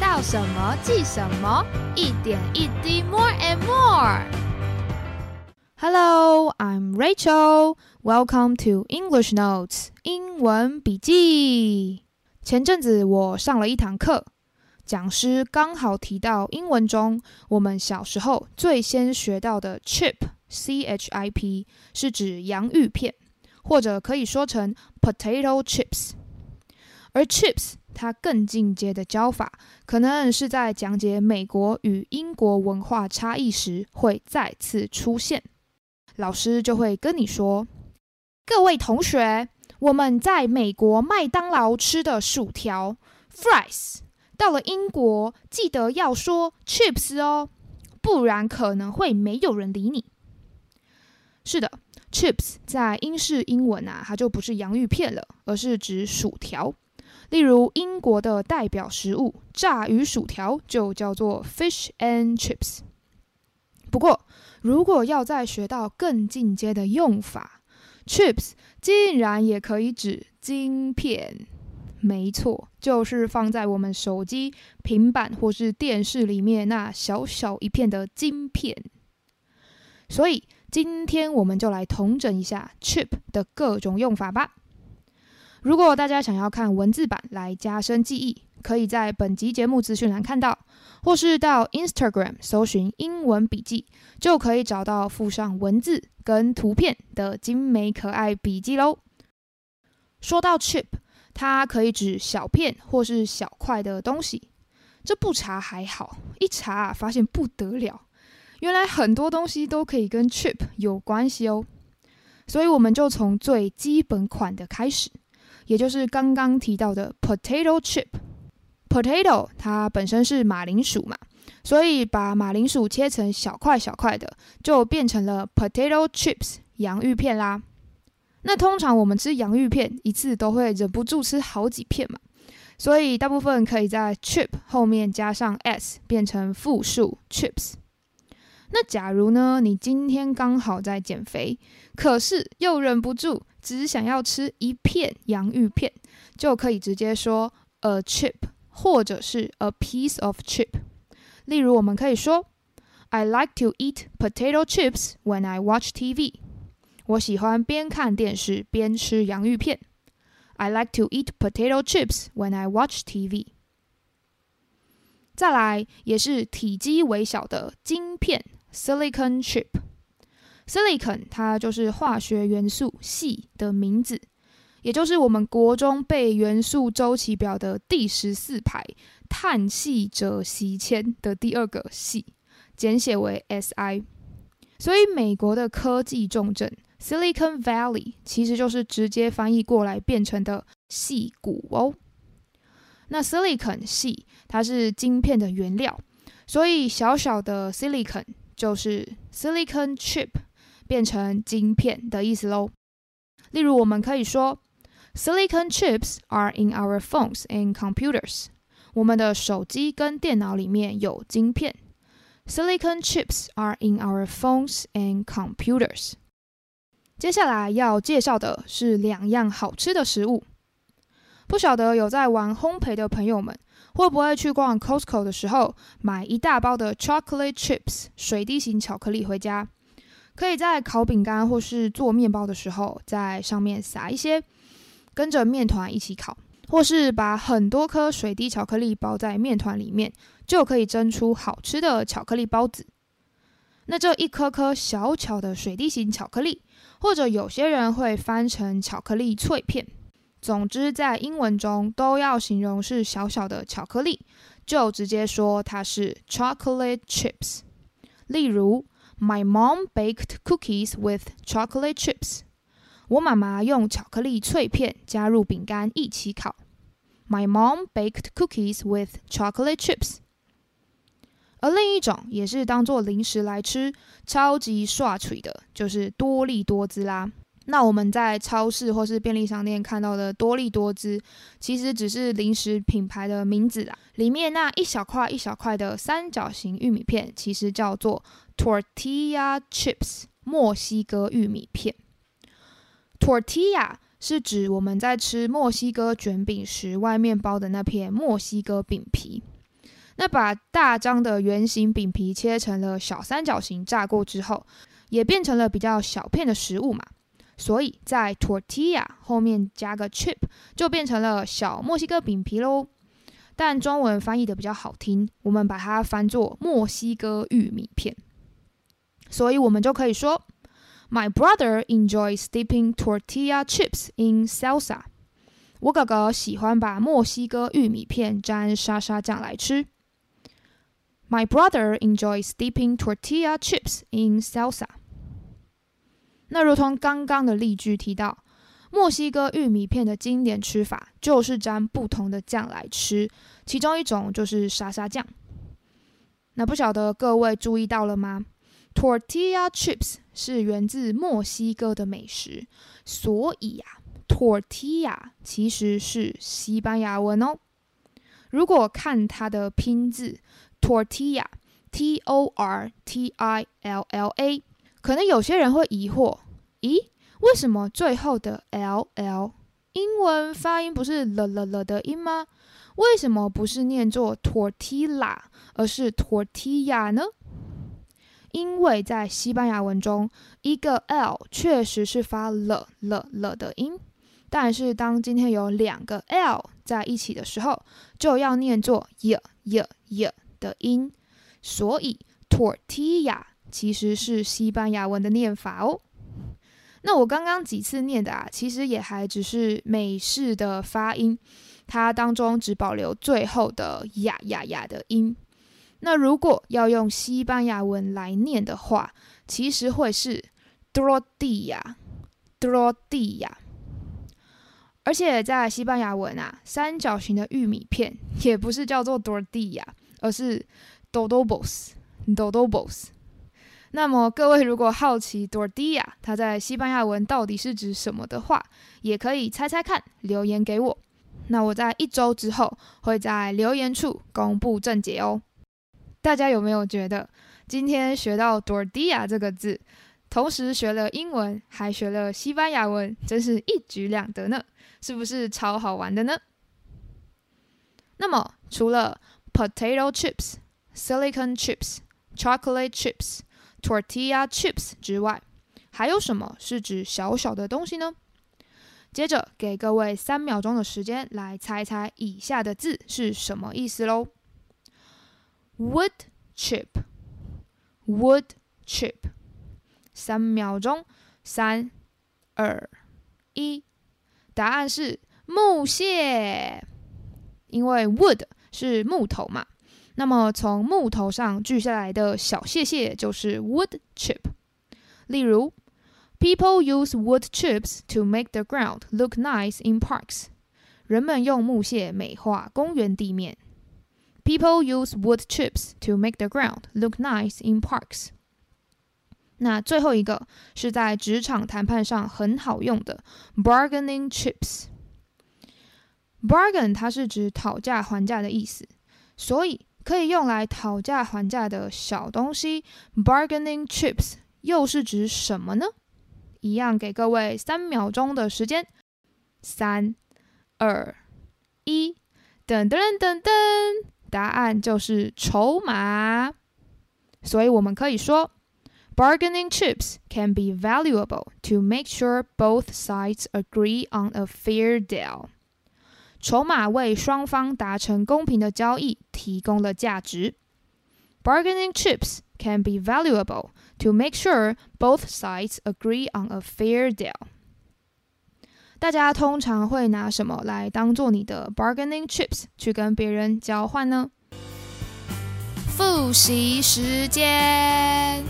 到什么记什么，一点一滴，more and more。Hello, I'm Rachel. Welcome to English Notes 英文笔记。前阵子我上了一堂课，讲师刚好提到英文中我们小时候最先学到的 chip c h i p 是指洋芋片，或者可以说成 potato chips。而 chips 它更进阶的教法，可能是在讲解美国与英国文化差异时会再次出现。老师就会跟你说：“各位同学，我们在美国麦当劳吃的薯条 （fries），到了英国记得要说 chips 哦，不然可能会没有人理你。”是的，chips 在英式英文啊，它就不是洋芋片了，而是指薯条。例如，英国的代表食物炸鱼薯条就叫做 fish and chips。不过，如果要再学到更进阶的用法，chips 竟然也可以指晶片。没错，就是放在我们手机、平板或是电视里面那小小一片的晶片。所以，今天我们就来统整一下 chip 的各种用法吧。如果大家想要看文字版来加深记忆，可以在本集节目资讯栏看到，或是到 Instagram 搜寻英文笔记，就可以找到附上文字跟图片的精美可爱笔记喽。说到 chip，它可以指小片或是小块的东西。这不查还好，一查发现不得了，原来很多东西都可以跟 chip 有关系哦。所以我们就从最基本款的开始。也就是刚刚提到的 potato chip，potato 它本身是马铃薯嘛，所以把马铃薯切成小块小块的，就变成了 potato chips 洋芋片啦。那通常我们吃洋芋片一次都会忍不住吃好几片嘛，所以大部分可以在 chip 后面加上 s 变成复数 chips。那假如呢，你今天刚好在减肥，可是又忍不住。只想要吃一片洋芋片，就可以直接说 a chip，或者是 a piece of chip。例如，我们可以说 I like to eat potato chips when I watch TV。我喜欢边看电视边吃洋芋片。I like to eat potato chips when I watch TV。再来，也是体积微小的晶片 silicon chip。Silicon，它就是化学元素系的名字，也就是我们国中背元素周期表的第十四排碳系者席铅的第二个系，简写为 Si。所以美国的科技重镇 Silicon Valley 其实就是直接翻译过来变成的系谷哦。那 Silicon 系它是晶片的原料，所以小小的 Silicon 就是 Silicon Chip。变成晶片的意思喽。例如，我们可以说，Silicon chips are in our phones and computers。我们的手机跟电脑里面有晶片。Silicon chips are in our phones and computers。接下来要介绍的是两样好吃的食物。不晓得有在玩烘焙的朋友们，会不会去逛 Costco 的时候买一大包的 chocolate chips 水滴型巧克力回家？可以在烤饼干或是做面包的时候，在上面撒一些，跟着面团一起烤，或是把很多颗水滴巧克力包在面团里面，就可以蒸出好吃的巧克力包子。那这一颗颗小巧的水滴型巧克力，或者有些人会翻成巧克力脆片，总之在英文中都要形容是小小的巧克力，就直接说它是 chocolate chips。例如。My mom baked cookies with chocolate chips. 我妈妈用巧克力脆片加入饼干一起烤。My mom baked cookies with chocolate chips. 而另一种也是当做零食来吃，超级刷嘴的，就是多利多滋啦。那我们在超市或是便利商店看到的多利多滋，其实只是零食品牌的名字啦。里面那一小块一小块的三角形玉米片，其实叫做 tortilla chips，墨西哥玉米片。tortilla 是指我们在吃墨西哥卷饼时外面包的那片墨西哥饼皮。那把大张的圆形饼皮切成了小三角形，炸过之后，也变成了比较小片的食物嘛。所以在 tortilla 后面加个 chip，就变成了小墨西哥饼皮喽。但中文翻译的比较好听，我们把它翻作墨西哥玉米片。所以我们就可以说，My brother enjoys dipping tortilla chips in salsa。我哥哥喜欢把墨西哥玉米片沾沙沙酱来吃。My brother enjoys dipping tortilla chips in salsa。那如同刚刚的例句提到，墨西哥玉米片的经典吃法就是沾不同的酱来吃，其中一种就是沙沙酱。那不晓得各位注意到了吗？Tortilla chips 是源自墨西哥的美食，所以呀，tortilla 其实是西班牙文哦。如果看它的拼字，tortilla，t o r t i l l a。可能有些人会疑惑，咦，为什么最后的 l l 英文发音不是了了了的音吗？为什么不是念作 tortilla，而是 tortilla 呢？因为在西班牙文中，一个 l 确实是发了了了的音，但是当今天有两个 l 在一起的时候，就要念作 y y y 的音，所以 tortilla。其实是西班牙文的念法哦。那我刚刚几次念的啊，其实也还只是美式的发音，它当中只保留最后的呀呀呀的音。那如果要用西班牙文来念的话，其实会是 tortilla，tortilla。而且在西班牙文啊，三角形的玉米片也不是叫做 tortilla，而是 dodobos，dodobos。那么各位如果好奇 “dor dia” 它在西班牙文到底是指什么的话，也可以猜猜看，留言给我。那我在一周之后会在留言处公布正解哦。大家有没有觉得今天学到 “dor dia” 这个字，同时学了英文，还学了西班牙文，真是一举两得呢？是不是超好玩的呢？那么除了 potato chips、silicon chips、chocolate chips。Tortilla chips 之外，还有什么是指小小的东西呢？接着给各位三秒钟的时间来猜猜以下的字是什么意思喽。Wood chip，wood chip，三秒钟，三、二、一，答案是木屑，因为 wood 是木头嘛。那么从木头上锯下来的小屑屑就是 wood chip。例如，People use wood chips to make the ground look nice in parks。人们用木屑美化公园地面。People use wood chips to make the ground look nice in parks。那最后一个是在职场谈判上很好用的 bargaining chips。bargain 它是指讨价还价的意思，所以 可以用来讨价还价的小东西，bargaining chips 又是指什么呢？一样给各位三秒钟的时间，三、二、一，噔噔噔噔，答案就是筹码。所以我们可以说，bargaining chips can be valuable to make sure both sides agree on a fair deal。 筹码为双方达成公平的交易提供了价值。Bargaining chips can be valuable to make sure both sides agree on a fair deal。大家通常会拿什么来当做你的 bargaining chips 去跟别人交换呢？复习时间，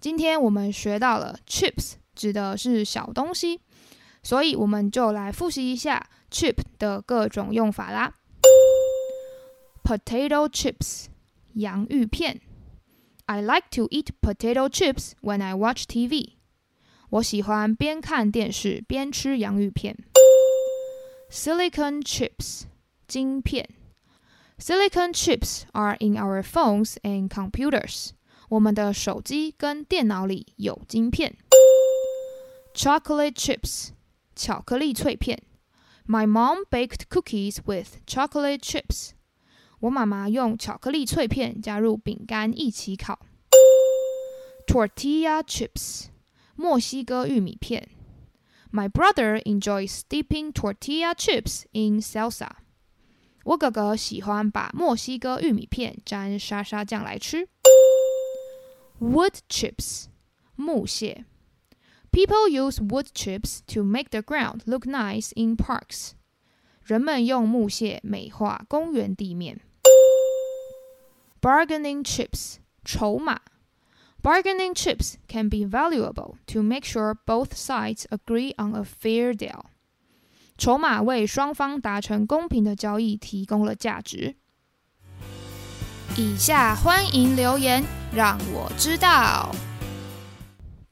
今天我们学到了 chips 指的是小东西，所以我们就来复习一下。chip 的各种用法啦。Potato chips，洋芋片。I like to eat potato chips when I watch TV。我喜欢边看电视边吃洋芋片。Silicon chips，晶片。Silicon chips are in our phones and computers。我们的手机跟电脑里有晶片。Chocolate chips，巧克力脆片。 My mom baked cookies with chocolate chips. 我妈妈用巧克力脆片加入饼干一起烤。Tortilla chips，墨西哥玉米片。My brother enjoys dipping tortilla chips in salsa。我哥哥喜欢把墨西哥玉米片沾沙沙酱来吃。Wood chips，木屑。 People use wood chips to make the ground look nice in parks。人们用木屑美化公园地面。Bargaining chips，筹码。Bargaining chips can be valuable to make sure both sides agree on a fair deal. 筹码为双方达成公平的交易提供了价值。以下欢迎留言，让我知道。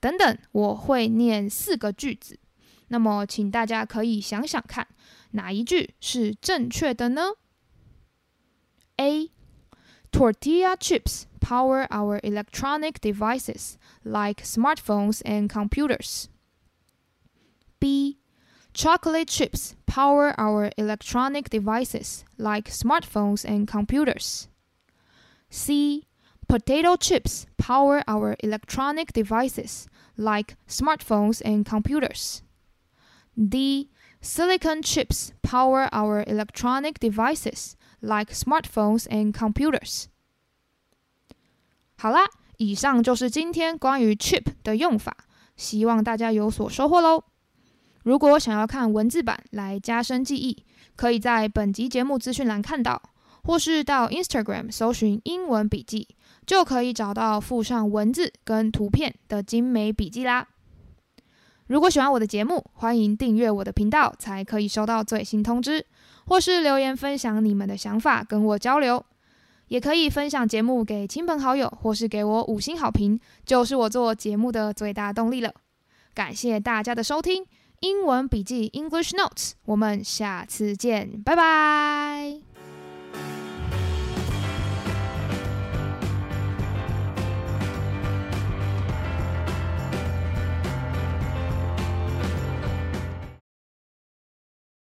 等等，我会念四个句子，那么请大家可以想想看，哪一句是正确的呢？A. Tortilla chips power our electronic devices like smartphones and computers. B. Chocolate chips power our electronic devices like smartphones and computers. C. Potato chips power our electronic devices like smartphones and computers. D. Silicon chips power our electronic devices like smartphones and computers. 好啦，以上就是今天关于 chip 的用法，希望大家有所收获喽。如果想要看文字版来加深记忆，可以在本集节目资讯栏看到， 或是到 Instagram 搜寻英文笔记，就可以找到附上文字跟图片的精美笔记啦。如果喜欢我的节目，欢迎订阅我的频道，才可以收到最新通知。或是留言分享你们的想法，跟我交流，也可以分享节目给亲朋好友，或是给我五星好评，就是我做节目的最大动力了。感谢大家的收听，英文笔记 English Notes，我们下次见，拜拜。